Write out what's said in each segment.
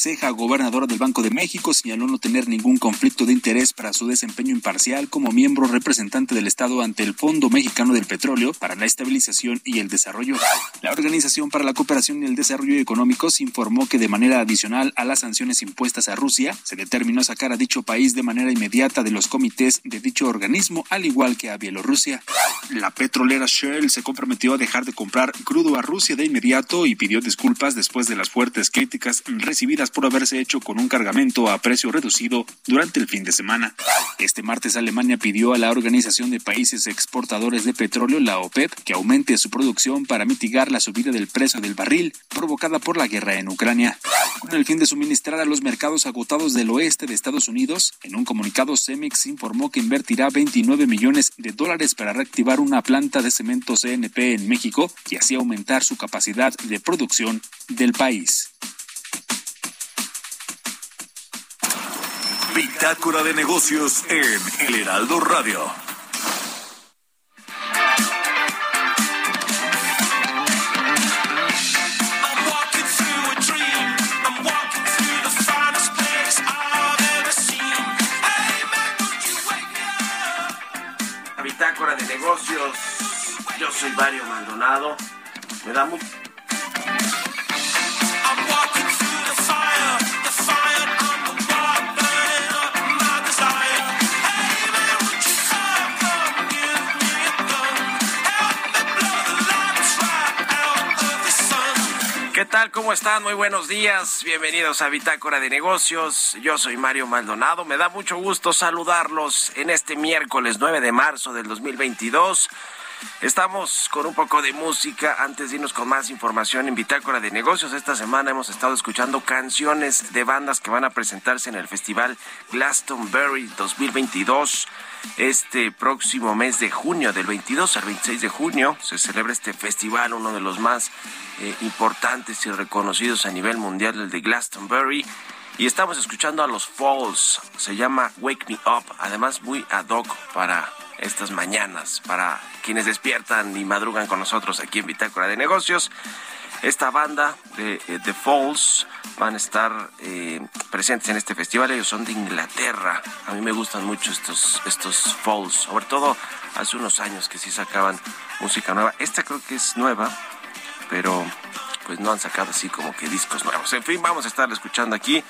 Ceja, gobernadora del Banco de México, señaló no tener ningún conflicto de interés para su desempeño imparcial como miembro representante del Estado ante el Fondo Mexicano del Petróleo para la Estabilización y el Desarrollo. La Organización para la Cooperación y el Desarrollo Económicos informó que de manera adicional a las sanciones impuestas a Rusia, se determinó sacar a dicho país de manera inmediata de los comités de dicho organismo, al igual que a Bielorrusia. La petrolera Shell se comprometió a dejar de comprar crudo a Rusia de inmediato y pidió disculpas después de las fuertes críticas recibidas por haberse hecho con un cargamento a precio reducido durante el fin de semana. Este martes Alemania pidió a la Organización de Países Exportadores de Petróleo, la OPEP, que aumente su producción para mitigar la subida del precio del barril provocada por la guerra en Ucrania. Con el fin de suministrar a los mercados agotados del oeste de Estados Unidos, en un comunicado Cemex informó que invertirá 29 millones de dólares para reactivar una planta de cemento CNP en México y así aumentar su capacidad de producción del país. Bitácora de negocios en El Heraldo Radio. Lights right out of the sun. ¿Qué tal? ¿Cómo están? Muy buenos días. Bienvenidos a Bitácora de Negocios. Yo soy Mario Maldonado. Me da mucho gusto saludarlos en este miércoles 9 de marzo del 2022. Estamos con un poco de música antes de irnos con más información en Bitácora de Negocios. Esta semana hemos estado escuchando canciones de bandas que van a presentarse en el Festival Glastonbury 2022. Este próximo mes de junio, del 22 al 26 de junio, se celebra este festival, uno de los más eh, importantes y reconocidos a nivel mundial, el de Glastonbury. Y estamos escuchando a los Falls, se llama Wake Me Up, además muy ad hoc para estas mañanas, para quienes despiertan y madrugan con nosotros aquí en Bitácora de Negocios. Esta banda de eh, The Falls van a estar eh, presentes en este festival. Ellos son de Inglaterra. A mí me gustan mucho estos, estos Falls, sobre todo hace unos años que sí sacaban música nueva. Esta creo que es nueva, pero pues no han sacado así como que discos nuevos. En fin, vamos a estar escuchando aquí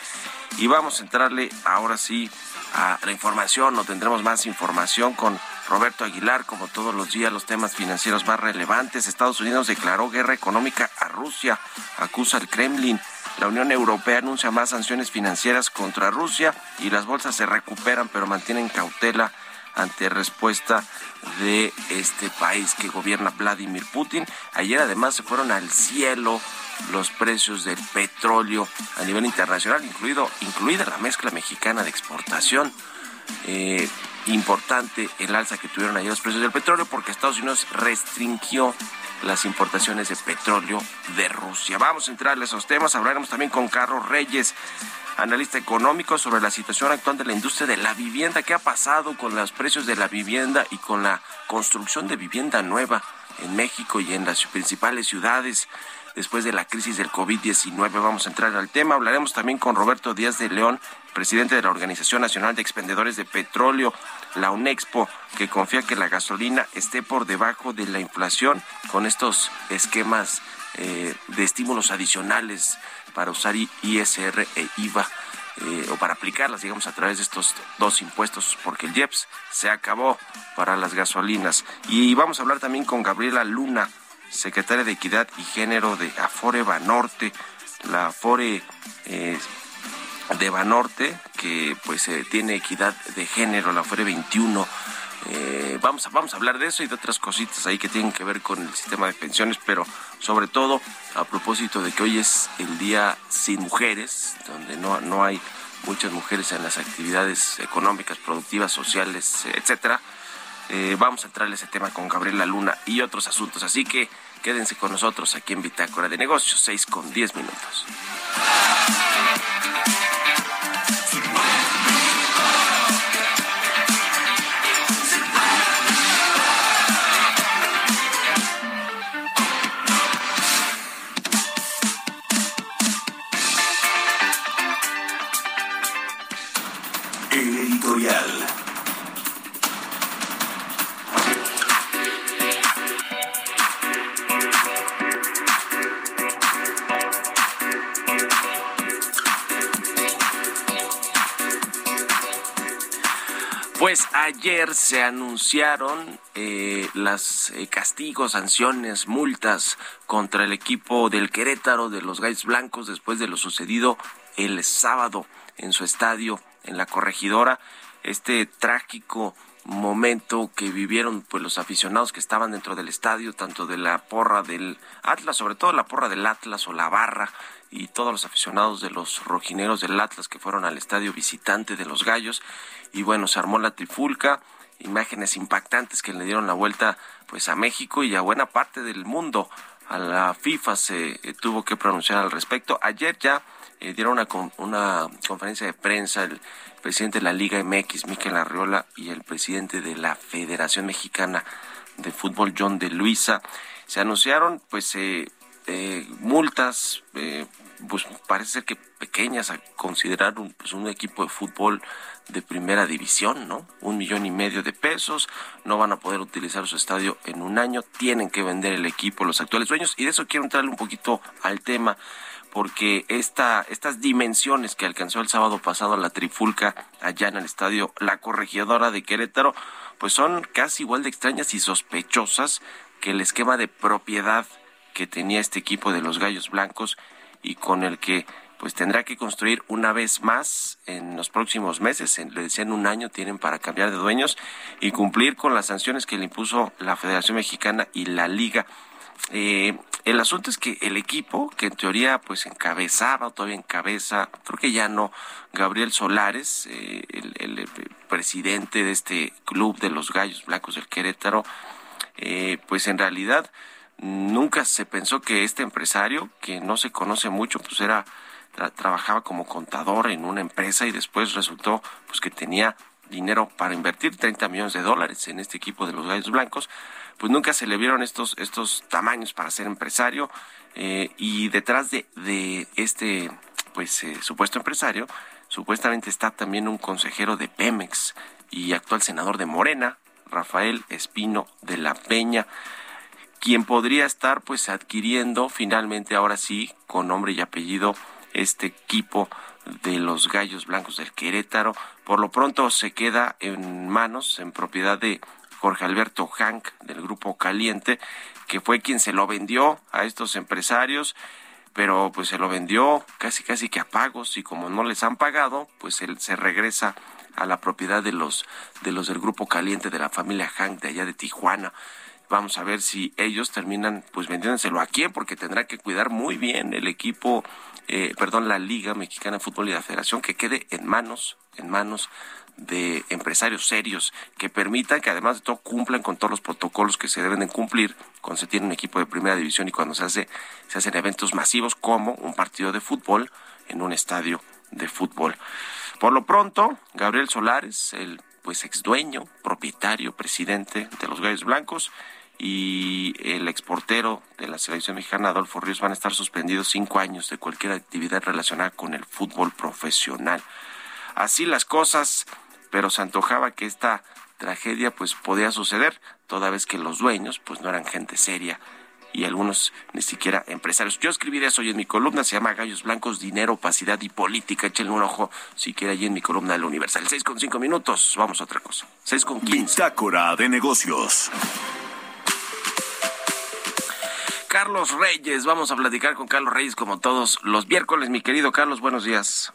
y vamos a entrarle ahora sí a la información o tendremos más información con Roberto Aguilar, como todos los días, los temas financieros más relevantes. Estados Unidos declaró guerra económica a Rusia, acusa al Kremlin. La Unión Europea anuncia más sanciones financieras contra Rusia y las bolsas se recuperan pero mantienen cautela ante respuesta de este país que gobierna Vladimir Putin. Ayer además se fueron al cielo los precios del petróleo a nivel internacional, incluido, incluida la mezcla mexicana de exportación. Eh, importante el alza que tuvieron ayer los precios del petróleo porque Estados Unidos restringió las importaciones de petróleo de Rusia. Vamos a entrar a esos temas. Hablaremos también con Carlos Reyes, analista económico, sobre la situación actual de la industria de la vivienda. ¿Qué ha pasado con los precios de la vivienda y con la construcción de vivienda nueva en México y en las principales ciudades? Después de la crisis del COVID-19. Vamos a entrar al tema. Hablaremos también con Roberto Díaz de León, presidente de la Organización Nacional de Expendedores de Petróleo, la UNEXPO, que confía que la gasolina esté por debajo de la inflación con estos esquemas eh, de estímulos adicionales para usar ISR e IVA. Eh, o para aplicarlas, digamos, a través de estos dos impuestos, porque el IEPS se acabó para las gasolinas. Y vamos a hablar también con Gabriela Luna, secretaria de Equidad y Género de Afore Banorte, la Afore eh, de Banorte, que pues eh, tiene equidad de género, la Afore 21. Eh, vamos, a, vamos a hablar de eso y de otras cositas ahí que tienen que ver con el sistema de pensiones, pero sobre todo a propósito de que hoy es el día sin mujeres, donde no, no hay muchas mujeres en las actividades económicas, productivas, sociales, etcétera eh, vamos a entrarle ese tema con Gabriela Luna y otros asuntos. Así que quédense con nosotros aquí en Bitácora de Negocios, 6 con 10 minutos. Se anunciaron eh, las eh, castigos, sanciones, multas contra el equipo del Querétaro de los Gallos Blancos después de lo sucedido el sábado en su estadio en la corregidora. Este trágico momento que vivieron pues los aficionados que estaban dentro del estadio, tanto de la porra del Atlas, sobre todo la porra del Atlas o la barra y todos los aficionados de los rojineros del Atlas que fueron al estadio visitante de los Gallos y bueno, se armó la trifulca, imágenes impactantes que le dieron la vuelta pues a México y a buena parte del mundo. A la FIFA se eh, tuvo que pronunciar al respecto. Ayer ya eh, dieron una, una conferencia de prensa el presidente de la Liga MX, Miquel Arriola, y el presidente de la Federación Mexicana de Fútbol, John de Luisa. Se anunciaron pues eh, eh, multas, pues parece ser que pequeñas a considerar un, pues, un equipo de fútbol de primera división, ¿no? Un millón y medio de pesos, no van a poder utilizar su estadio en un año, tienen que vender el equipo los actuales dueños y de eso quiero entrarle un poquito al tema porque esta, estas dimensiones que alcanzó el sábado pasado la trifulca allá en el estadio La Corregidora de Querétaro, pues son casi igual de extrañas y sospechosas que el esquema de propiedad que tenía este equipo de los Gallos Blancos y con el que pues tendrá que construir una vez más en los próximos meses, en, le decían un año tienen para cambiar de dueños y cumplir con las sanciones que le impuso la Federación Mexicana y la Liga. Eh, el asunto es que el equipo, que en teoría pues encabezaba, o todavía encabeza, creo que ya no, Gabriel Solares, eh, el, el- el presidente de este club de los Gallos Blancos del Querétaro, eh, pues en realidad nunca se pensó que este empresario, que no se conoce mucho, pues era tra- trabajaba como contador en una empresa y después resultó pues que tenía dinero para invertir 30 millones de dólares en este equipo de los Gallos Blancos, pues nunca se le vieron estos estos tamaños para ser empresario. eh, y detrás de, de este pues eh, supuesto empresario, supuestamente está también un consejero de Pemex y actual senador de Morena, Rafael Espino de la Peña, quien podría estar pues adquiriendo finalmente ahora sí con nombre y apellido este equipo de los Gallos Blancos del Querétaro. Por lo pronto se queda en manos, en propiedad de Jorge Alberto Hank del Grupo Caliente, que fue quien se lo vendió a estos empresarios, pero pues se lo vendió casi casi que a pagos y como no les han pagado, pues él se regresa a la propiedad de los de los del Grupo Caliente de la familia Hank de allá de Tijuana. Vamos a ver si ellos terminan pues vendiéndoselo a quién, porque tendrá que cuidar muy bien el equipo, eh, perdón, la Liga Mexicana de Fútbol y la Federación, que quede en manos, en manos de empresarios serios que permitan que además de todo cumplan con todos los protocolos que se deben de cumplir cuando se tiene un equipo de primera división y cuando se hace se hacen eventos masivos como un partido de fútbol en un estadio de fútbol. Por lo pronto, Gabriel Solares, el pues ex dueño, propietario, presidente de los Gallos Blancos y el exportero de la selección mexicana, Adolfo Ríos, van a estar suspendidos cinco años de cualquier actividad relacionada con el fútbol profesional. Así las cosas, pero se antojaba que esta tragedia pues podía suceder, toda vez que los dueños pues no eran gente seria y algunos ni siquiera empresarios. Yo escribí eso hoy en mi columna, se llama Gallos Blancos, Dinero, Opacidad y Política. Échenle un ojo si quiere allí en mi columna de la Universal. Seis con cinco minutos, vamos a otra cosa. Seis con quince. Bitácora de negocios. Carlos Reyes, vamos a platicar con Carlos Reyes como todos los miércoles. Mi querido Carlos, buenos días.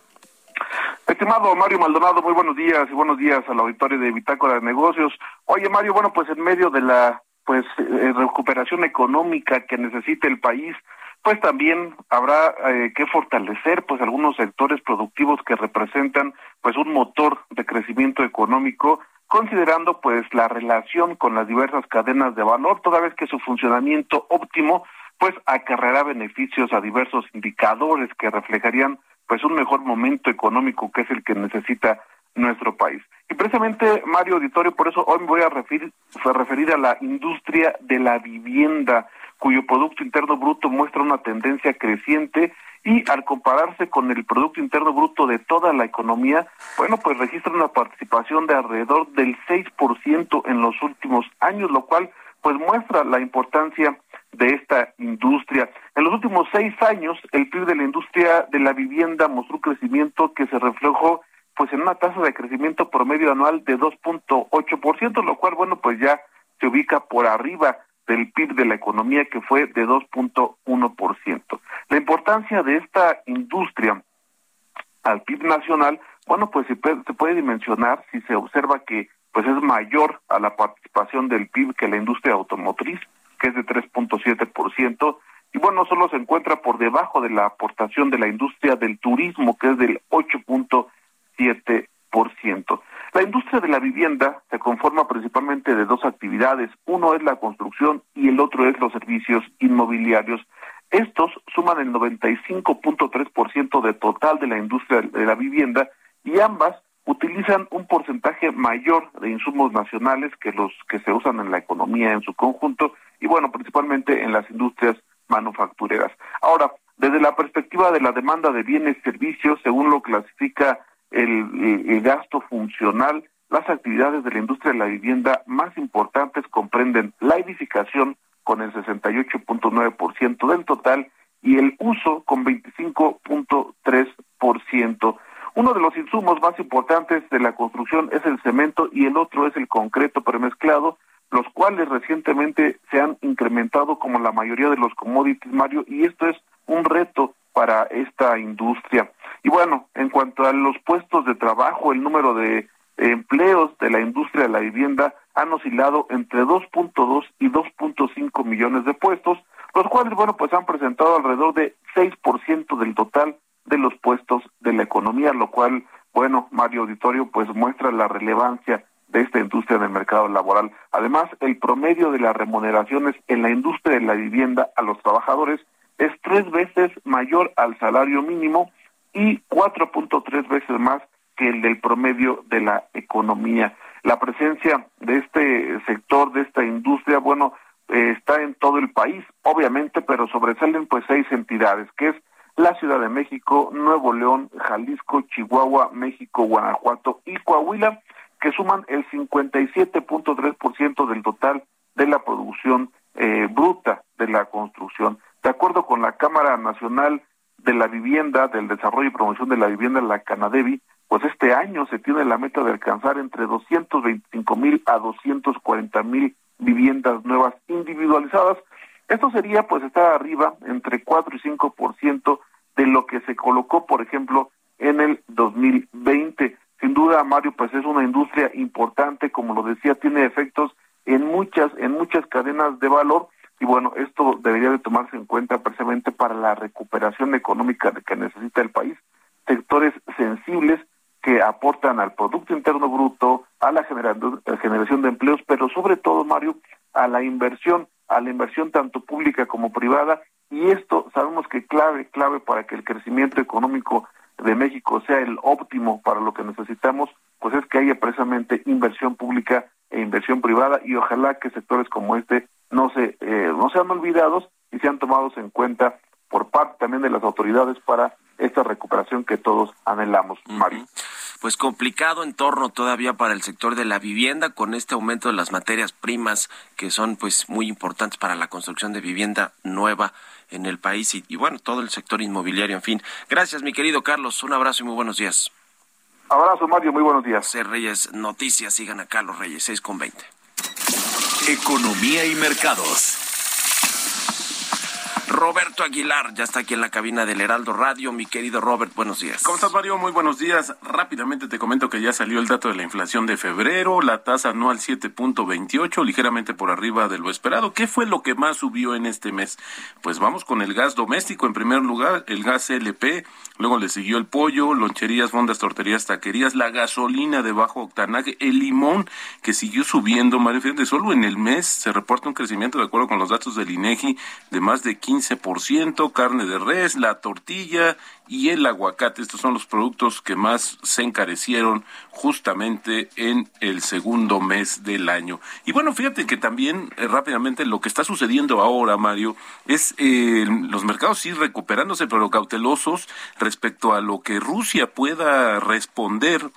Estimado Mario Maldonado, muy buenos días y buenos días al auditorio de Bitácora de Negocios. Oye Mario, bueno, pues en medio de la pues eh, recuperación económica que necesita el país, pues también habrá eh, que fortalecer pues algunos sectores productivos que representan pues un motor de crecimiento económico considerando pues la relación con las diversas cadenas de valor toda vez que su funcionamiento óptimo pues acarreará beneficios a diversos indicadores que reflejarían pues un mejor momento económico que es el que necesita nuestro país. Y precisamente, Mario Auditorio, por eso hoy me voy a referir, a referir a la industria de la vivienda, cuyo Producto Interno Bruto muestra una tendencia creciente y al compararse con el Producto Interno Bruto de toda la economía, bueno, pues registra una participación de alrededor del 6% en los últimos años, lo cual pues muestra la importancia de esta industria. En los últimos seis años, el PIB de la industria de la vivienda mostró un crecimiento que se reflejó pues en una tasa de crecimiento promedio anual de 2.8%, lo cual, bueno, pues ya se ubica por arriba del PIB de la economía que fue de 2.1%. La importancia de esta industria al PIB nacional, bueno, pues se puede, se puede dimensionar si se observa que pues es mayor a la participación del PIB que la industria automotriz, que es de 3.7%, y bueno, solo se encuentra por debajo de la aportación de la industria del turismo, que es del 8.7%. La industria de la vivienda se conforma principalmente de dos actividades, uno es la construcción y el otro es los servicios inmobiliarios. Estos suman el 95.3% de total de la industria de la vivienda y ambas utilizan un porcentaje mayor de insumos nacionales que los que se usan en la economía en su conjunto y bueno, principalmente en las industrias manufactureras. Ahora, desde la perspectiva de la demanda de bienes y servicios, según lo clasifica el, el gasto funcional, las actividades de la industria de la vivienda más importantes comprenden la edificación con el 68.9% del total y el uso con 25.3%. Uno de los insumos más importantes de la construcción es el cemento y el otro es el concreto premezclado, los cuales recientemente se han incrementado como la mayoría de los commodities, Mario, y esto es un reto para esta industria. Y bueno, en cuanto a los puestos de trabajo, el número de empleos de la industria de la vivienda han oscilado entre 2.2 y 2.5 millones de puestos, los cuales, bueno, pues han presentado alrededor de 6% del total de los puestos de la economía, lo cual, bueno, Mario Auditorio, pues muestra la relevancia de esta industria del mercado laboral. Además, el promedio de las remuneraciones en la industria de la vivienda a los trabajadores es tres veces mayor al salario mínimo y 4.3 veces más que el del promedio de la economía. La presencia de este sector, de esta industria, bueno, eh, está en todo el país, obviamente, pero sobresalen pues seis entidades, que es la Ciudad de México, Nuevo León, Jalisco, Chihuahua, México, Guanajuato y Coahuila, que suman el 57.3% del total de la producción eh, bruta de la construcción. De acuerdo con la Cámara Nacional de la Vivienda, del Desarrollo y Promoción de la Vivienda, la Canadevi, pues este año se tiene la meta de alcanzar entre 225 mil a 240 mil viviendas nuevas individualizadas. Esto sería pues estar arriba entre 4 y 5% de lo que se colocó, por ejemplo, en el 2020. Sin duda, Mario, pues es una industria importante, como lo decía, tiene efectos en muchas en muchas cadenas de valor y bueno, esto debería de tomarse en cuenta precisamente para la recuperación económica que necesita el país. Sectores sensibles que aportan al Producto Interno Bruto, a la generación de empleos, pero sobre todo, Mario, a la inversión, a la inversión tanto pública como privada, y esto sabemos que clave, clave para que el crecimiento económico de México sea el óptimo para lo que necesitamos, pues es que haya precisamente inversión pública e inversión privada, y ojalá que sectores como este no se eh, no sean olvidados y sean tomados en cuenta por parte también de las autoridades para esta recuperación que todos anhelamos, Mario. Pues complicado entorno todavía para el sector de la vivienda con este aumento de las materias primas que son pues muy importantes para la construcción de vivienda nueva en el país y, y bueno, todo el sector inmobiliario, en fin. Gracias, mi querido Carlos. Un abrazo y muy buenos días. Abrazo, Mario. Muy buenos días. C. Reyes Noticias. Sigan a Carlos Reyes, 6 con 20. Economía y mercados. Roberto Aguilar ya está aquí en la cabina del Heraldo Radio. Mi querido Robert, buenos días. ¿Cómo estás, Mario? Muy buenos días. Rápidamente te comento que ya salió el dato de la inflación de febrero, la tasa anual 7.28, ligeramente por arriba de lo esperado. ¿Qué fue lo que más subió en este mes? Pues vamos con el gas doméstico en primer lugar, el gas LP, luego le siguió el pollo, loncherías, fondas, torterías, taquerías, la gasolina de bajo octanaje, el limón que siguió subiendo, Mario. Fíjate, solo en el mes se reporta un crecimiento, de acuerdo con los datos del INEGI, de más de 15%, carne de res, la tortilla y el aguacate. Estos son los productos que más se encarecieron justamente en el segundo mes del año. Y bueno, fíjate que también eh, rápidamente lo que está sucediendo ahora, Mario, es eh, los mercados sí recuperándose, pero cautelosos respecto a lo que Rusia pueda responder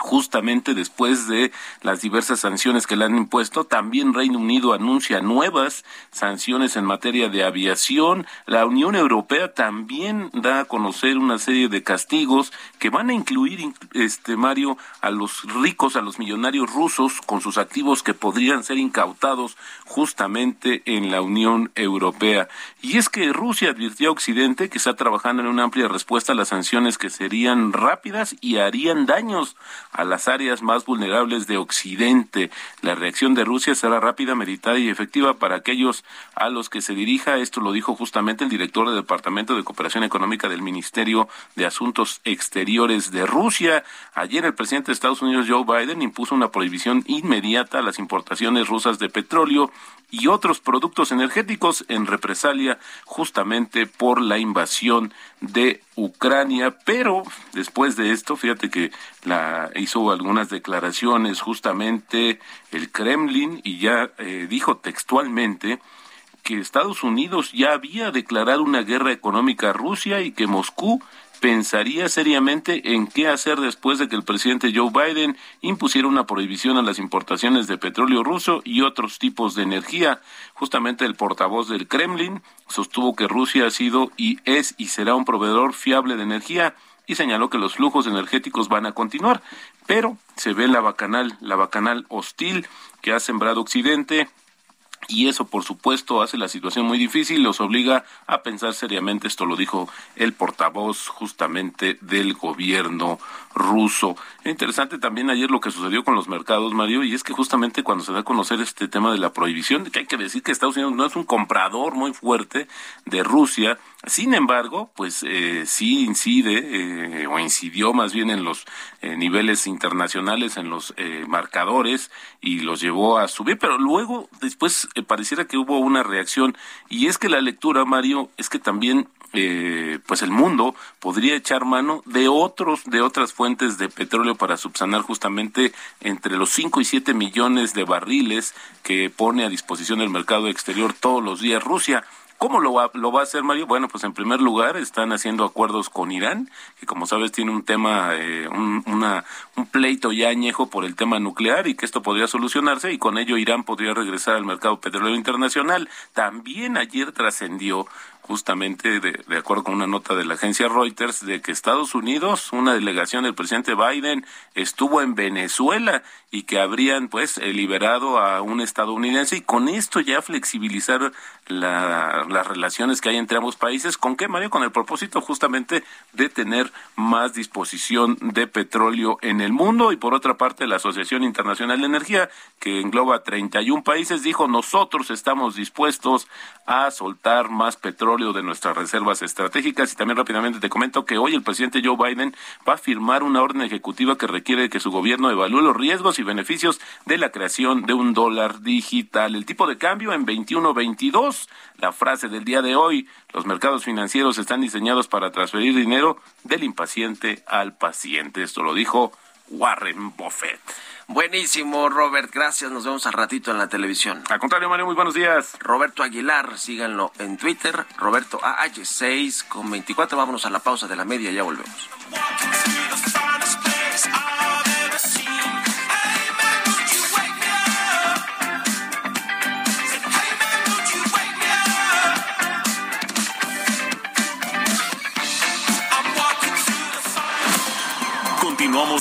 justamente después de las diversas sanciones que le han impuesto. También Reino Unido anuncia nuevas sanciones en materia de aviación. La Unión Europea también da a conocer una serie de castigos que van a incluir, este Mario, a los ricos, a los millonarios rusos con sus activos que podrían ser incautados justamente en la Unión Europea. Y es que Rusia advirtió a Occidente que está trabajando en una amplia respuesta a las sanciones que serían rápidas y harían daños a las áreas más vulnerables de Occidente. La reacción de Rusia será rápida, meditada y efectiva para aquellos a los que se dirija. Esto lo dijo justamente el director del Departamento de Cooperación Económica del Ministerio de Asuntos Exteriores de Rusia. Ayer el presidente de Estados Unidos, Joe Biden, impuso una prohibición inmediata a las importaciones rusas de petróleo y otros productos energéticos en represalia justamente por la invasión de Ucrania, pero después de esto, fíjate que la hizo algunas declaraciones justamente el Kremlin y ya eh, dijo textualmente que Estados Unidos ya había declarado una guerra económica a Rusia y que Moscú pensaría seriamente en qué hacer después de que el presidente Joe Biden impusiera una prohibición a las importaciones de petróleo ruso y otros tipos de energía. Justamente el portavoz del Kremlin sostuvo que Rusia ha sido y es y será un proveedor fiable de energía y señaló que los flujos energéticos van a continuar, pero se ve la bacanal, la bacanal hostil que ha sembrado Occidente, y eso por supuesto hace la situación muy difícil, los obliga a pensar seriamente, esto lo dijo el portavoz justamente del gobierno ruso. Interesante también ayer lo que sucedió con los mercados, Mario, y es que justamente cuando se da a conocer este tema de la prohibición, que hay que decir que Estados Unidos no es un comprador muy fuerte de Rusia, sin embargo, pues eh, sí incide, eh, o incidió más bien en los eh, niveles internacionales, en los eh, marcadores, y los llevó a subir, pero luego, después, eh, pareciera que hubo una reacción, y es que la lectura, Mario, es que también eh, pues el mundo podría echar mano de otros de otras fuentes de petróleo para subsanar justamente entre los 5 y 7 millones de barriles que pone a disposición el mercado exterior todos los días Rusia. ¿Cómo lo va, lo va a hacer Mario? Bueno, pues en primer lugar están haciendo acuerdos con Irán, que como sabes tiene un tema, eh, un, una, un pleito ya añejo por el tema nuclear y que esto podría solucionarse y con ello Irán podría regresar al mercado petrolero internacional. También ayer trascendió justamente de, de, acuerdo con una nota de la agencia Reuters de que Estados Unidos, una delegación del presidente Biden estuvo en Venezuela y que habrían pues eh, liberado a un estadounidense y con esto ya flexibilizar la, las relaciones que hay entre ambos países. ¿Con qué, Mario? Con el propósito justamente de tener más disposición de petróleo en el mundo y por otra parte la Asociación Internacional de Energía que engloba 31 países dijo nosotros estamos dispuestos a soltar más petróleo de nuestras reservas estratégicas. Y también rápidamente te comento que hoy el presidente Joe Biden va a firmar una orden ejecutiva que requiere que su gobierno evalúe los riesgos y beneficios de la creación de un dólar digital. El tipo de cambio en 21.22. La frase del día de hoy, los mercados financieros están diseñados para transferir dinero del impaciente al paciente. Esto lo dijo Warren Buffett. Buenísimo, Robert. Gracias. Nos vemos al ratito en la televisión. Al contrario, Mario, muy buenos días. Roberto Aguilar, síganlo en Twitter. Roberto AH6 con 24. Vámonos a la pausa de la media. Ya volvemos.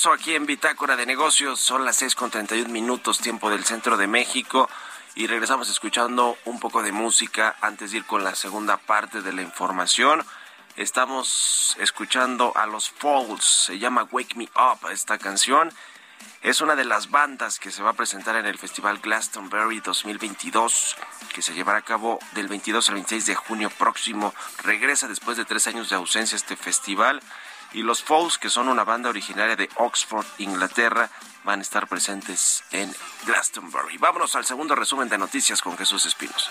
Regreso aquí en Bitácora de Negocios. Son las 6 con 31 minutos, tiempo del centro de México. Y regresamos escuchando un poco de música antes de ir con la segunda parte de la información. Estamos escuchando a los Falls. Se llama Wake Me Up esta canción. Es una de las bandas que se va a presentar en el Festival Glastonbury 2022, que se llevará a cabo del 22 al 26 de junio próximo. Regresa después de tres años de ausencia este festival. Y los Falls, que son una banda originaria de Oxford, Inglaterra, van a estar presentes en Glastonbury. Vámonos al segundo resumen de noticias con Jesús Espinos.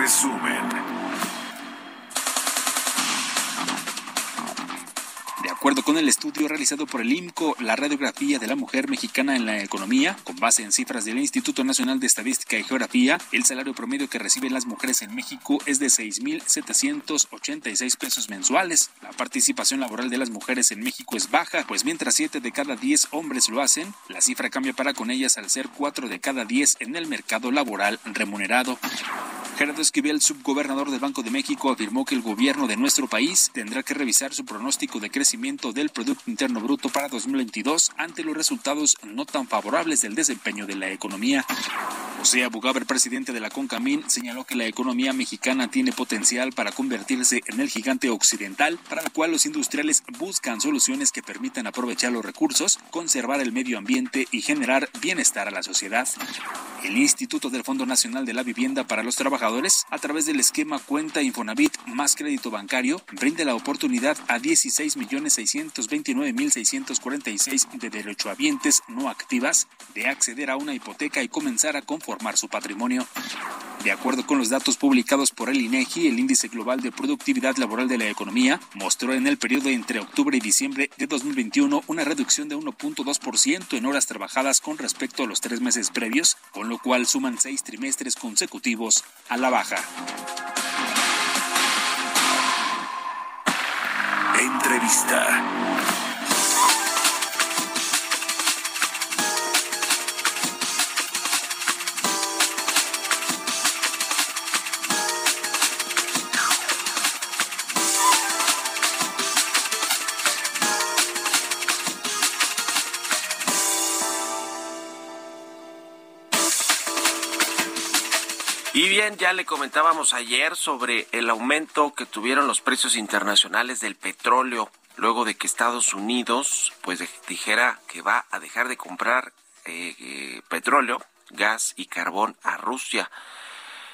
Resumen. Acuerdo con el estudio realizado por el IMCO, la radiografía de la mujer mexicana en la economía, con base en cifras del Instituto Nacional de Estadística y Geografía, el salario promedio que reciben las mujeres en México es de 6.786 pesos mensuales. La participación laboral de las mujeres en México es baja, pues mientras 7 de cada 10 hombres lo hacen, la cifra cambia para con ellas al ser 4 de cada 10 en el mercado laboral remunerado. Gerardo Esquivel, subgobernador del Banco de México, afirmó que el gobierno de nuestro país tendrá que revisar su pronóstico de crecimiento del Producto Interno Bruto para 2022 ante los resultados no tan favorables del desempeño de la economía. José Abugaber, presidente de la CONCAMIN, señaló que la economía mexicana tiene potencial para convertirse en el gigante occidental, para la cual los industriales buscan soluciones que permitan aprovechar los recursos, conservar el medio ambiente y generar bienestar a la sociedad. El Instituto del Fondo Nacional de la Vivienda para los Trabajadores, a través del esquema Cuenta Infonavit más crédito bancario, brinda la oportunidad a 16.629.646 de derechohabientes no activas de acceder a una hipoteca y comenzar a conformar su patrimonio. De acuerdo con los datos publicados por el INEGI, el índice global de productividad laboral de la economía mostró en el periodo entre octubre y diciembre de 2021 una reducción de 1.2% en horas trabajadas con respecto a los tres meses previos, con lo cual suman seis trimestres consecutivos a la baja. revista. Ya le comentábamos ayer sobre el aumento que tuvieron los precios internacionales del petróleo luego de que Estados Unidos pues dijera que va a dejar de comprar eh, eh, petróleo, gas y carbón a Rusia.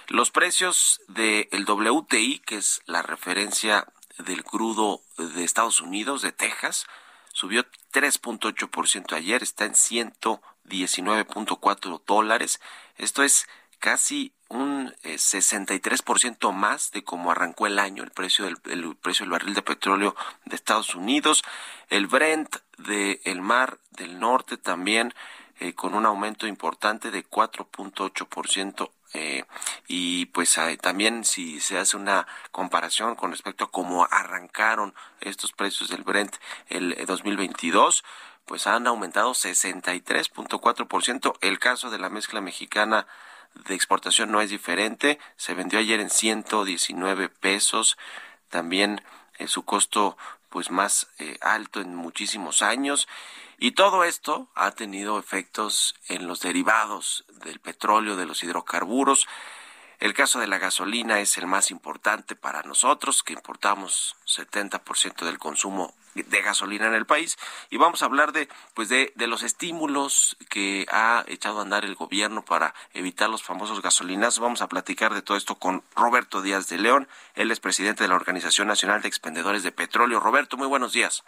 Los precios del WTI, que es la referencia del crudo de Estados Unidos, de Texas, subió 3.8% ayer, está en 119.4 dólares. Esto es casi un eh, 63% más de cómo arrancó el año el precio del el precio del barril de petróleo de Estados Unidos. El Brent del el Mar del Norte también eh, con un aumento importante de 4.8%. Eh, y pues eh, también si se hace una comparación con respecto a cómo arrancaron estos precios del Brent el eh, 2022, pues han aumentado 63.4%. El caso de la mezcla mexicana de exportación no es diferente. Se vendió ayer en 119 pesos. También eh, su costo pues más eh, alto en muchísimos años. Y todo esto ha tenido efectos en los derivados del petróleo, de los hidrocarburos. El caso de la gasolina es el más importante para nosotros, que importamos 70% del consumo de gasolina en el país y vamos a hablar de pues de, de, los estímulos que ha echado a andar el gobierno para evitar los famosos gasolinas. Vamos a platicar de todo esto con Roberto Díaz de León, él es presidente de la Organización Nacional de Expendedores de Petróleo. Roberto, muy buenos días.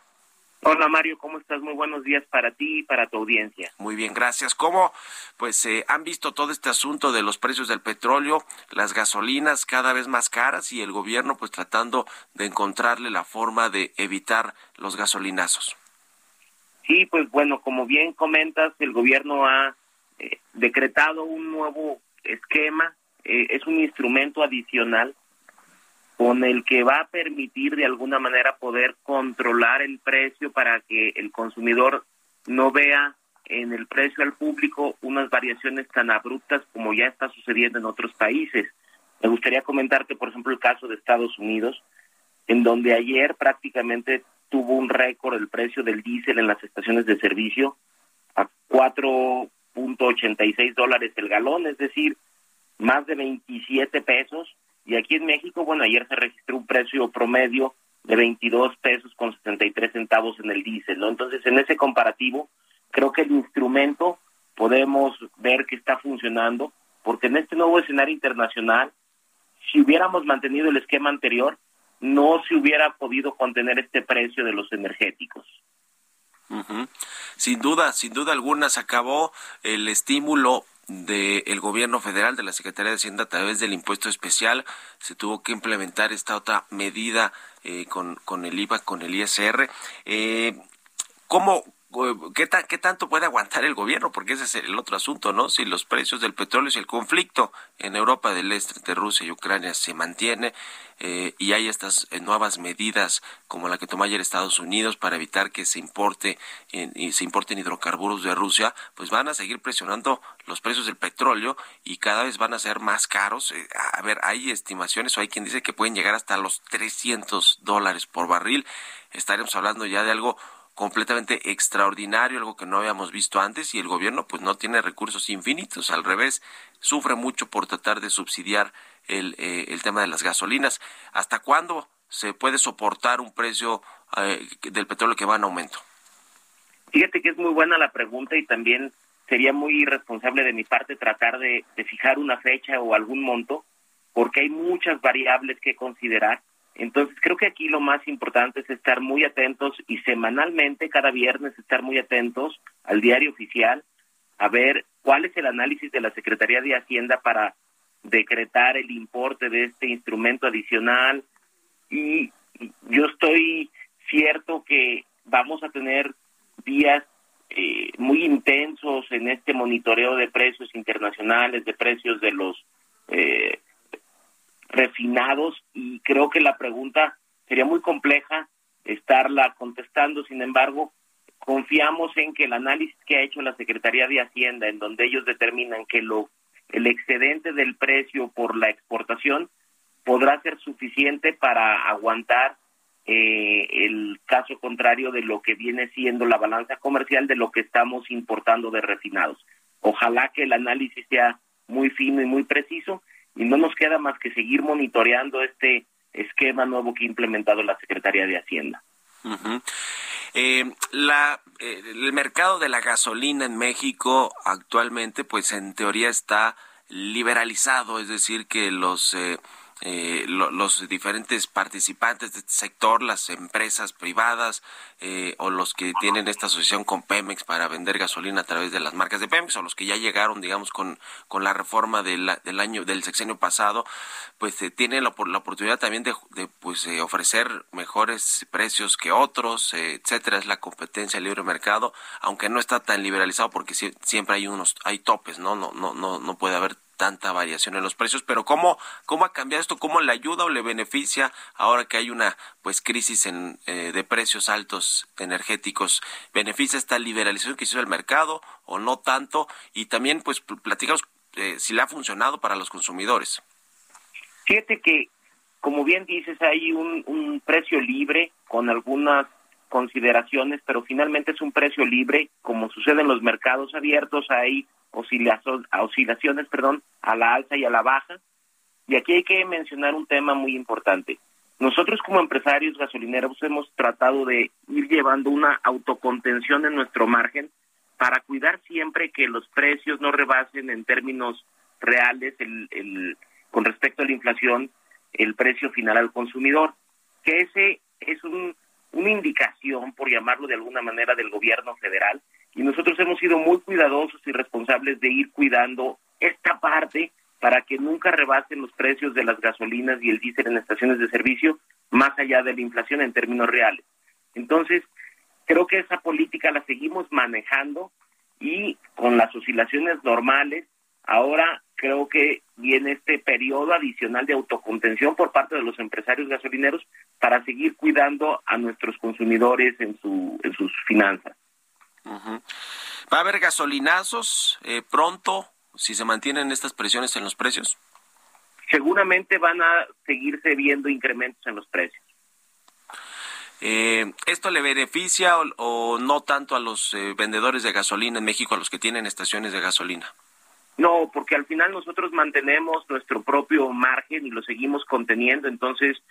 Hola Mario, ¿cómo estás? Muy buenos días para ti y para tu audiencia. Muy bien, gracias. ¿Cómo pues eh, han visto todo este asunto de los precios del petróleo, las gasolinas cada vez más caras y el gobierno pues tratando de encontrarle la forma de evitar los gasolinazos? Sí, pues bueno, como bien comentas, el gobierno ha eh, decretado un nuevo esquema, eh, es un instrumento adicional con el que va a permitir de alguna manera poder controlar el precio para que el consumidor no vea en el precio al público unas variaciones tan abruptas como ya está sucediendo en otros países. Me gustaría comentarte, por ejemplo, el caso de Estados Unidos, en donde ayer prácticamente tuvo un récord el precio del diésel en las estaciones de servicio a 4.86 dólares el galón, es decir, más de 27 pesos y aquí en México, bueno, ayer se registró un precio promedio de 22 pesos con 73 centavos en el diésel, ¿no? Entonces, en ese comparativo, creo que el instrumento podemos ver que está funcionando, porque en este nuevo escenario internacional, si hubiéramos mantenido el esquema anterior, no se hubiera podido contener este precio de los energéticos. Sin duda, sin duda alguna, se acabó el estímulo del gobierno federal, de la Secretaría de Hacienda, a través del impuesto especial, se tuvo que implementar esta otra medida eh, con, con el IVA, con el ISR. Eh, ¿Cómo, ¿Qué, ta- ¿Qué tanto puede aguantar el gobierno? Porque ese es el otro asunto, ¿no? Si los precios del petróleo, si el conflicto en Europa del Este entre Rusia y Ucrania se mantiene eh, y hay estas eh, nuevas medidas como la que tomó ayer Estados Unidos para evitar que se importe y se importen hidrocarburos de Rusia, pues van a seguir presionando los precios del petróleo y cada vez van a ser más caros. Eh, a ver, hay estimaciones o hay quien dice que pueden llegar hasta los 300 dólares por barril. Estaremos hablando ya de algo completamente extraordinario, algo que no habíamos visto antes y el gobierno pues no tiene recursos infinitos, al revés, sufre mucho por tratar de subsidiar el, eh, el tema de las gasolinas. ¿Hasta cuándo se puede soportar un precio eh, del petróleo que va en aumento? Fíjate que es muy buena la pregunta y también sería muy irresponsable de mi parte tratar de, de fijar una fecha o algún monto, porque hay muchas variables que considerar. Entonces creo que aquí lo más importante es estar muy atentos y semanalmente, cada viernes, estar muy atentos al diario oficial, a ver cuál es el análisis de la Secretaría de Hacienda para decretar el importe de este instrumento adicional. Y yo estoy cierto que vamos a tener días eh, muy intensos en este monitoreo de precios internacionales, de precios de los eh, refinados y creo que la pregunta sería muy compleja estarla contestando, sin embargo, confiamos en que el análisis que ha hecho la Secretaría de Hacienda, en donde ellos determinan que lo el excedente del precio por la exportación podrá ser suficiente para aguantar eh, el caso contrario de lo que viene siendo la balanza comercial de lo que estamos importando de refinados. Ojalá que el análisis sea muy fino y muy preciso y no nos queda más que seguir monitoreando este esquema nuevo que ha implementado la Secretaría de Hacienda. Eh, la, eh, el mercado de la gasolina en México actualmente, pues en teoría está liberalizado, es decir, que los eh, eh, lo- los diferentes participantes de este sector, las empresas privadas eh, o los que tienen esta asociación con Pemex para vender gasolina a través de las marcas de Pemex o los que ya llegaron, digamos, con, con la reforma de la- del año del sexenio pasado, pues eh, tienen la, la oportunidad también de, de, pues eh, ofrecer mejores precios que otros, eh, etcétera. Es la competencia libre mercado, aunque no está tan liberalizado porque sie- siempre hay unos hay topes, ¿no? No no no no puede haber tanta variación en los precios, pero ¿cómo, cómo ha cambiado esto? ¿Cómo le ayuda o le beneficia ahora que hay una pues crisis en, eh, de precios altos energéticos? ¿Beneficia esta liberalización que hizo el mercado o no tanto? Y también pues pl- platicamos eh, si le ha funcionado para los consumidores. Fíjate que, como bien dices, hay un precio libre con algunas consideraciones, pero finalmente es un precio libre, como sucede en los mercados abiertos, hay oscilaciones, perdón, a la alza y a la baja. Y aquí hay que mencionar un tema muy importante. Nosotros como empresarios gasolineros hemos tratado de ir llevando una autocontención en nuestro margen para cuidar siempre que los precios no rebasen en términos reales el, el- con respecto a la inflación el precio final al consumidor, que ese es un- una indicación, por llamarlo de alguna manera, del gobierno federal, y nosotros hemos sido muy cuidadosos y responsables de ir cuidando esta parte para que nunca rebasen los precios de las gasolinas y el diésel en estaciones de servicio más allá de la inflación en términos reales. Entonces, creo que esa política la seguimos manejando y con las oscilaciones normales, ahora creo que viene este periodo adicional de autocontención por parte de los empresarios gasolineros para seguir cuidando a nuestros consumidores en, su, en sus finanzas. ¿Va a haber gasolinazos eh, pronto si se mantienen estas presiones en los precios? Seguramente van a seguirse viendo incrementos en los precios. Eh, ¿Esto le beneficia o, o no tanto a los eh, vendedores de gasolina en México, a los que tienen estaciones de gasolina? No, porque al final nosotros mantenemos nuestro propio margen y lo seguimos conteniendo, entonces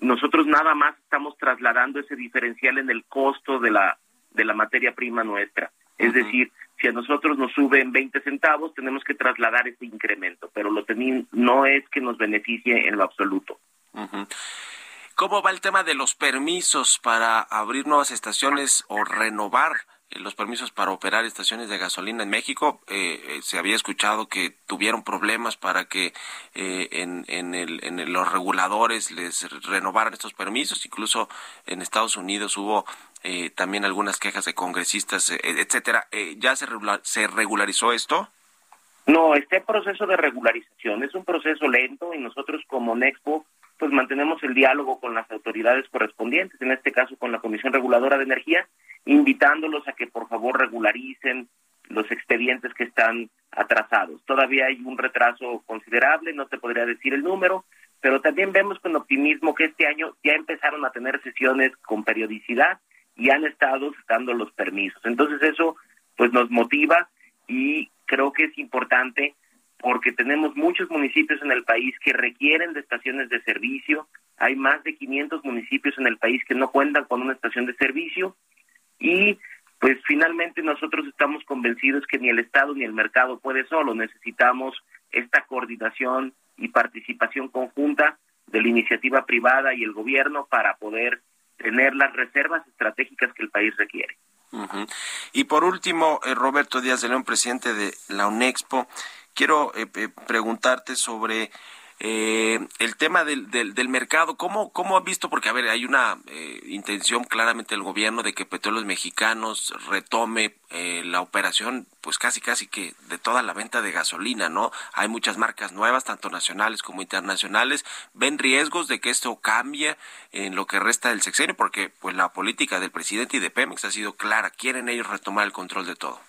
nosotros nada más estamos trasladando ese diferencial en el costo de la de la materia prima nuestra. Es decir, si a nosotros nos suben 20 centavos, tenemos que trasladar ese incremento, pero lo no es que nos beneficie en lo absoluto. ¿Cómo va el tema de los permisos para abrir nuevas estaciones o renovar los permisos para operar estaciones de gasolina en México. Eh, eh, se había escuchado que tuvieron problemas para que eh, en, en, el, en los reguladores les renovaran estos permisos. Incluso en Estados Unidos hubo eh, también algunas quejas de congresistas, eh, etcétera. Eh, ¿Ya se, se regularizó esto? No, este proceso de regularización es un proceso lento y nosotros como Nexpo pues mantenemos el diálogo con las autoridades correspondientes, en este caso con la Comisión Reguladora de Energía, invitándolos a que por favor regularicen los expedientes que están atrasados. Todavía hay un retraso considerable, no te podría decir el número, pero también vemos con optimismo que este año ya empezaron a tener sesiones con periodicidad y han estado dando los permisos. Entonces eso pues nos motiva y creo que es importante porque tenemos muchos municipios en el país que requieren de estaciones de servicio. Hay más de 500 municipios en el país que no cuentan con una estación de servicio y pues finalmente nosotros estamos convencidos que ni el Estado ni el mercado puede solo. Necesitamos esta coordinación y participación conjunta de la iniciativa privada y el gobierno para poder tener las reservas estratégicas que el país requiere. Y por último, eh, Roberto Díaz de León, presidente de la UNEXPO, quiero eh, preguntarte sobre eh, el tema del, del, del mercado. ¿Cómo, ¿Cómo han visto? Porque, a ver, hay una eh, intención claramente del gobierno de que Petróleos Mexicanos retome eh, la operación, pues casi, casi que de toda la venta de gasolina, ¿no? Hay muchas marcas nuevas, tanto nacionales como internacionales. ¿Ven riesgos de que esto cambie en lo que resta del sexenio? Porque, pues, la política del presidente y de Pemex ha sido clara. Quieren ellos retomar el control de todo.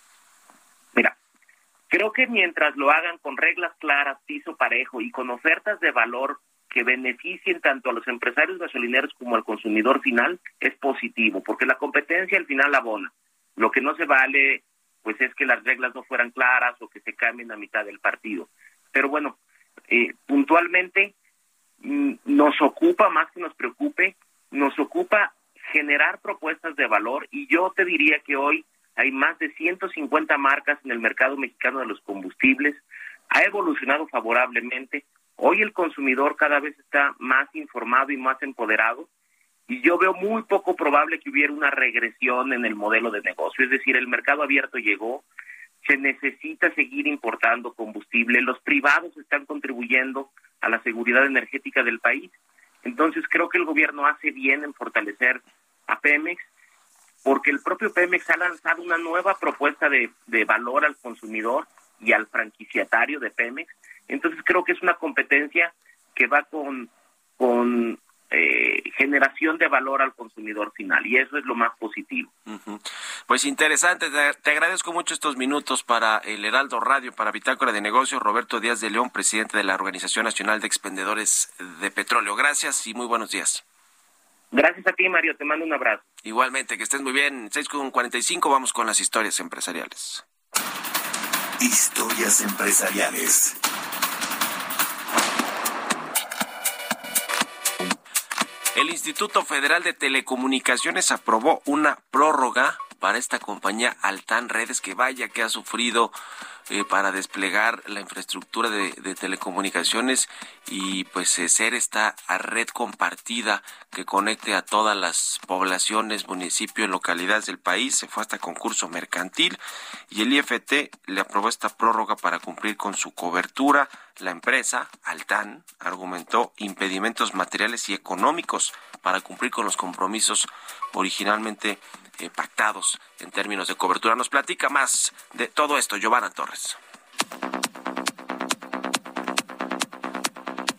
Creo que mientras lo hagan con reglas claras, piso parejo y con ofertas de valor que beneficien tanto a los empresarios gasolineros como al consumidor final, es positivo, porque la competencia al final abona. Lo que no se vale, pues es que las reglas no fueran claras o que se cambien a mitad del partido. Pero bueno, eh, puntualmente mm, nos ocupa más que nos preocupe, nos ocupa generar propuestas de valor y yo te diría que hoy hay más de 150 marcas en el mercado mexicano de los combustibles, ha evolucionado favorablemente, hoy el consumidor cada vez está más informado y más empoderado. Y yo veo muy poco probable que hubiera una regresión en el modelo de negocio, es decir, el mercado abierto llegó, se necesita seguir importando combustible, los privados están contribuyendo a la seguridad energética del país, entonces creo que el gobierno hace bien en fortalecer a Pemex, porque el propio Pemex ha lanzado una nueva propuesta de, de valor al consumidor y al franquiciatario de Pemex, entonces creo que es una competencia que va con, con eh, generación de valor al consumidor final y eso es lo más positivo. Pues interesante, te, te agradezco mucho estos minutos para el Heraldo Radio, para Bitácora de Negocios, Roberto Díaz de León, presidente de la Organización Nacional de Expendedores de Petróleo. Gracias y muy buenos días. Gracias a ti, Mario, te mando un abrazo. Igualmente, que estés muy bien. 6 con 45, vamos con las historias empresariales. Historias empresariales. El Instituto Federal de Telecomunicaciones aprobó una prórroga para esta compañía Altan Redes que vaya que ha sufrido eh, para desplegar la infraestructura de, telecomunicaciones y pues eh, ser esta red compartida que conecte a todas las poblaciones, municipios, localidades del país. Se fue hasta concurso mercantil y el IFT le aprobó esta prórroga para cumplir con su cobertura. La empresa, Altan, argumentó impedimentos materiales y económicos para cumplir con los compromisos originalmente eh, pactados en términos de cobertura. Nos platica más de todo esto Giovanna Torres.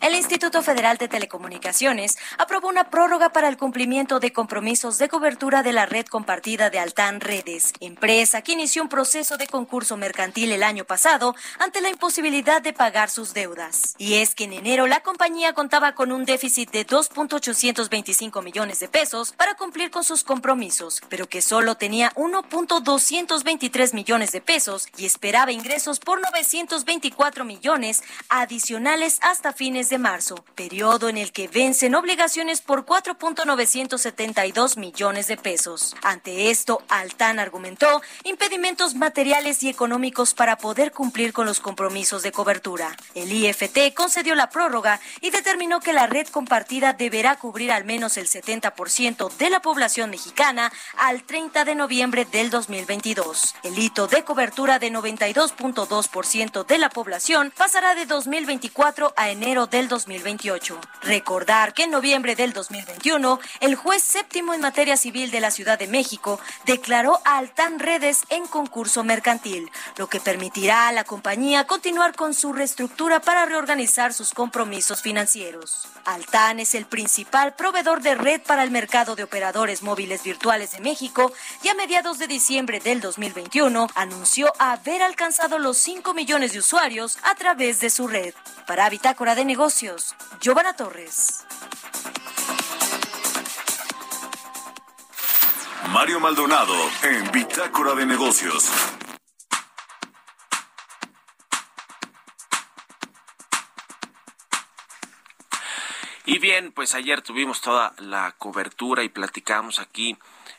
El Instituto Federal de Telecomunicaciones aprobó una prórroga para el cumplimiento de compromisos de cobertura de la red compartida de Altan Redes, empresa que inició un proceso de concurso mercantil el año pasado ante la imposibilidad de pagar sus deudas. Y es que en enero la compañía contaba con un déficit de 2.825 millones de pesos para cumplir con sus compromisos, pero que solo tenía 1.223 millones de pesos y esperaba ingresos por 924 millones adicionales hasta fines de marzo, periodo en el que vencen obligaciones por 4.972 millones de pesos. Ante esto, Altán argumentó impedimentos materiales y económicos para poder cumplir con los compromisos de cobertura. El IFT concedió la prórroga y determinó que la red compartida deberá cubrir al menos el 70% de la población mexicana al 30 de noviembre del 2022. El hito de cobertura de 92.2% de la población pasará de 2024 a enero del 2028. Recordar que en noviembre del 2021, el juez séptimo en materia civil de la Ciudad de México declaró a Altan Redes en concurso mercantil, lo que permitirá a la compañía continuar con su reestructura para reorganizar sus compromisos financieros. Altan es el principal proveedor de red para el mercado de operadores móviles virtuales de México y a mediados de diciembre del 2021 anunció haber alcanzado los 5 millones de usuarios a través de su red. Para Bitácora de Negocios, Giovanna Torres. Mario Maldonado en Bitácora de Negocios. Y bien, pues ayer tuvimos toda la cobertura y platicamos aquí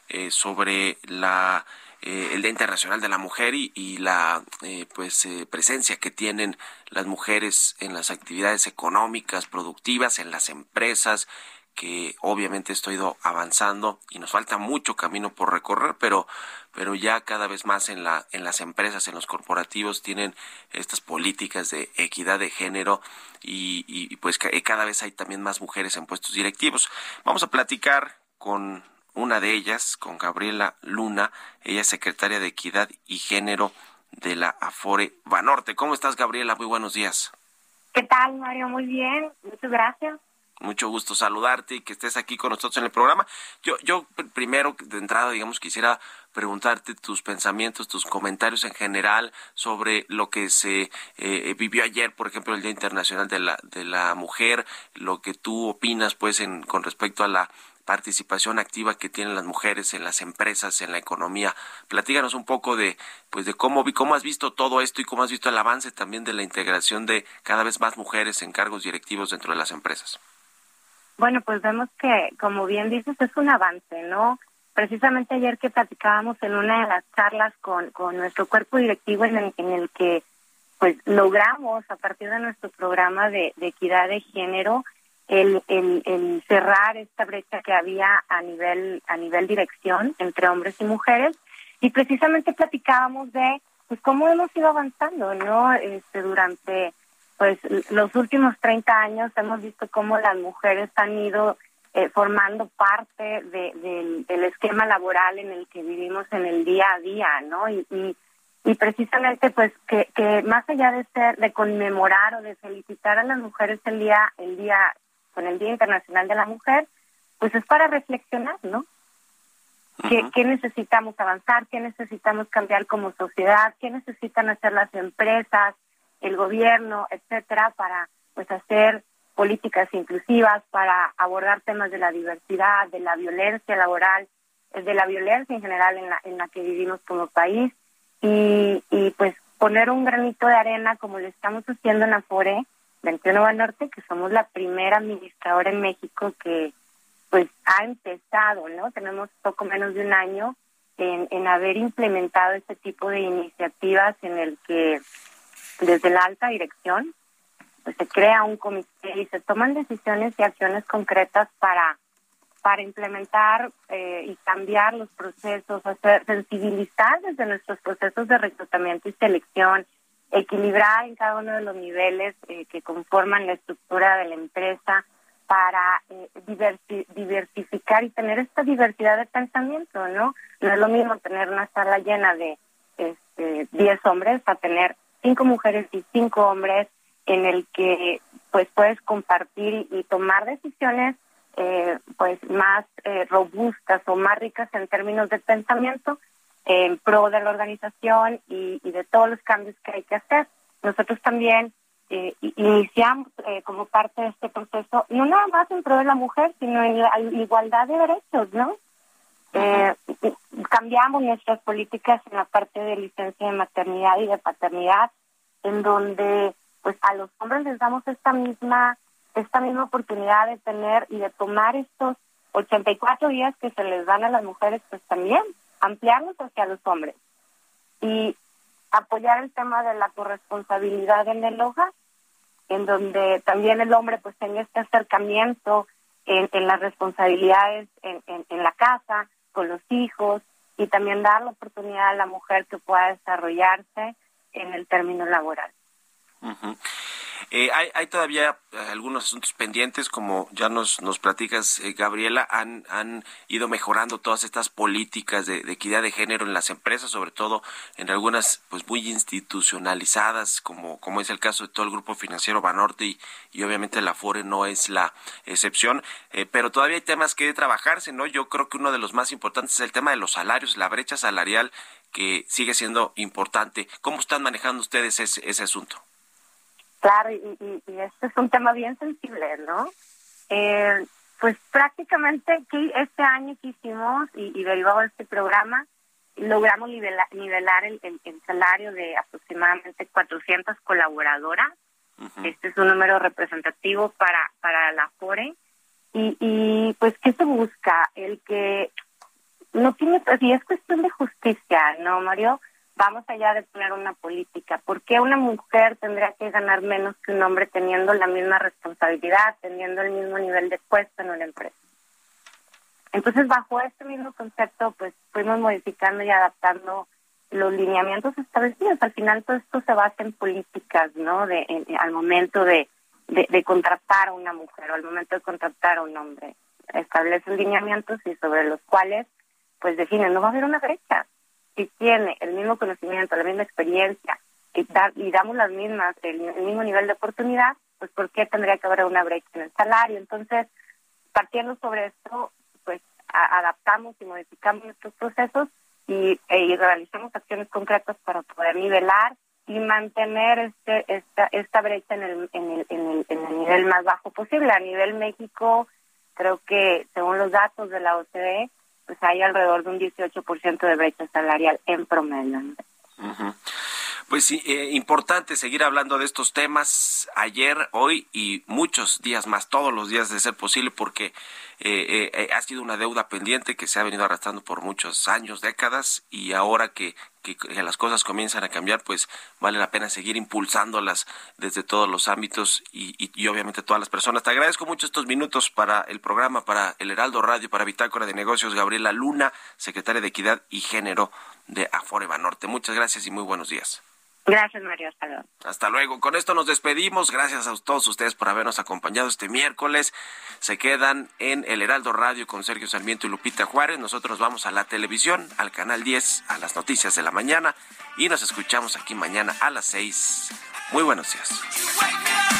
eh, sobre la eh, el Día Internacional de la Mujer y, y la eh, pues eh, presencia que tienen las mujeres en las actividades económicas, productivas, en las empresas, que obviamente esto ha ido avanzando y nos falta mucho camino por recorrer, pero pero ya cada vez más en la en las empresas, en los corporativos tienen estas políticas de equidad de género y, y pues ca- cada vez hay también más mujeres en puestos directivos. Vamos a platicar con una de ellas, con Gabriela Luna, ella es secretaria de Equidad y Género de la Afore Banorte. ¿Cómo estás, Gabriela? Muy buenos días. ¿Qué tal, Mario? Muy bien, muchas gracias. Mucho gusto saludarte y que estés aquí con nosotros en el programa. Yo, yo pr- primero de entrada, digamos, quisiera preguntarte tus pensamientos, tus comentarios en general sobre lo que se eh, vivió ayer, por ejemplo, el Día Internacional de la, de la Mujer, lo que tú opinas, pues, en, con respecto a la participación activa que tienen las mujeres en las empresas, en la economía. Platíganos un poco de, pues, de cómo cómo has visto todo esto y cómo has visto el avance también de la integración de cada vez más mujeres en cargos directivos dentro de las empresas. Bueno, pues vemos que, como bien dices, es un avance, ¿no? Precisamente ayer que platicábamos en una de las charlas con, con nuestro cuerpo directivo en el, en el que pues logramos a partir de nuestro programa de equidad de género el, el, cerrar esta brecha que había a nivel a nivel dirección entre hombres y mujeres y precisamente platicábamos de pues cómo hemos ido avanzando no este durante pues los últimos 30 años hemos visto cómo las mujeres han ido eh, formando parte de, del esquema laboral en el que vivimos en el día a día, ¿no? Y, y, y precisamente, pues, que, que más allá de ser, de conmemorar o de felicitar a las mujeres el día, el día, con el Día Internacional de la Mujer, pues es para reflexionar, ¿no? ¿Qué, qué necesitamos avanzar? ¿Qué necesitamos cambiar como sociedad? ¿Qué necesitan hacer las empresas, el gobierno, etcétera, para pues hacer políticas inclusivas, para abordar temas de la diversidad, de la violencia laboral, eh, de la violencia en general en la, en la que vivimos como país y, y pues poner un granito de arena como lo estamos haciendo en Afore 21 Banorte, que somos la primera administradora en México que pues ha empezado, ¿no? Tenemos poco menos de un año en, en haber implementado este tipo de iniciativas en el que desde la alta dirección pues se crea un comité y se toman decisiones y acciones concretas para para implementar eh, y cambiar los procesos, hacer sensibilizar desde nuestros procesos de reclutamiento y selección, equilibrar en cada uno de los niveles eh, que conforman la estructura de la empresa para eh, diversi- diversificar y tener esta diversidad de pensamiento, ¿no? No es lo mismo tener una sala llena de este, 10 hombres a tener cinco mujeres y cinco hombres en el que pues puedes compartir y, y tomar decisiones eh, pues más eh, robustas o más ricas en términos de pensamiento en pro de la organización y, y de todos los cambios que hay que hacer. Nosotros también eh, iniciamos eh, como parte de este proceso, no nada más en pro de la mujer, sino en la igualdad de derechos, ¿no? Eh, cambiamos nuestras políticas en la parte de licencia de maternidad y de paternidad, en donde pues a los hombres les damos esta misma esta misma oportunidad de tener y de tomar estos 84 días que se les dan a las mujeres, pues también ampliarlos hacia los hombres y apoyar el tema de la corresponsabilidad en el hogar, en donde también el hombre pues tenga este acercamiento en, las responsabilidades en, la casa, con los hijos, y también dar la oportunidad a la mujer que pueda desarrollarse en el término laboral. Ujú. Eh, hay, hay todavía eh, algunos asuntos pendientes, como ya nos, nos platicas, eh, Gabriela, han, han ido mejorando todas estas políticas de, equidad de género en las empresas, sobre todo en algunas pues muy institucionalizadas, como, como es el caso de todo el grupo financiero Banorte y, y obviamente la FORE no es la excepción, eh, pero todavía hay temas que trabajarse, ¿no? Yo creo que uno de los más importantes es el tema de los salarios, la brecha salarial que sigue siendo importante. ¿Cómo están manejando ustedes ese, ese asunto? Claro, y, y, y este es un tema bien sensible, ¿no? Eh, pues prácticamente que este año que hicimos y, y derivado de este programa, logramos nivelar, nivelar el, el, el salario de aproximadamente 400 colaboradoras. Este es un número representativo para, para la FORE. Y, y pues, ¿qué se busca? El que no tiene, pues, y es cuestión de justicia, ¿no, Mario? Vamos allá de poner una política. ¿Por qué una mujer tendría que ganar menos que un hombre teniendo la misma responsabilidad, teniendo el mismo nivel de puesto en una empresa? Entonces, bajo este mismo concepto, pues fuimos modificando y adaptando los lineamientos establecidos. Al final, todo esto se basa en políticas, ¿no? De, en- al momento de, de, de contratar a una mujer o al momento de contratar a un hombre. Establecen lineamientos y sobre los cuales, pues definen, no va a haber una brecha. Si tiene el mismo conocimiento, la misma experiencia y, da- y damos las mismas, el, mismo nivel de oportunidad, pues ¿por qué tendría que haber una brecha en el salario? Entonces, partiendo sobre esto, pues adaptamos y modificamos nuestros procesos y, e- y realizamos acciones concretas para poder nivelar y mantener este esta esta brecha en el, en el, en el, en el nivel más bajo posible. A nivel México, creo que según los datos de la OCDE, pues hay alrededor de un 18% de brecha salarial en promedio. Pues eh, importante seguir hablando de estos temas ayer, hoy y muchos días más, todos los días de ser posible, porque eh, eh, ha sido una deuda pendiente que se ha venido arrastrando por muchos años, décadas, y ahora que, las cosas comienzan a cambiar, pues vale la pena seguir impulsándolas desde todos los ámbitos y, y, obviamente todas las personas. Te agradezco mucho estos minutos para el programa, para el Heraldo Radio, para Bitácora de Negocios, Gabriela Luna, secretaria de Equidad y Género de Afore Banorte. Muchas gracias y muy buenos días. Gracias, Mario. Hasta luego. Hasta luego. Con esto nos despedimos. Gracias a todos ustedes por habernos acompañado este miércoles. Se quedan en el Heraldo Radio con Sergio Sarmiento y Lupita Juárez. Nosotros vamos a la televisión, al canal 10, a las noticias de la mañana y nos escuchamos aquí mañana a las 6. Muy buenos días.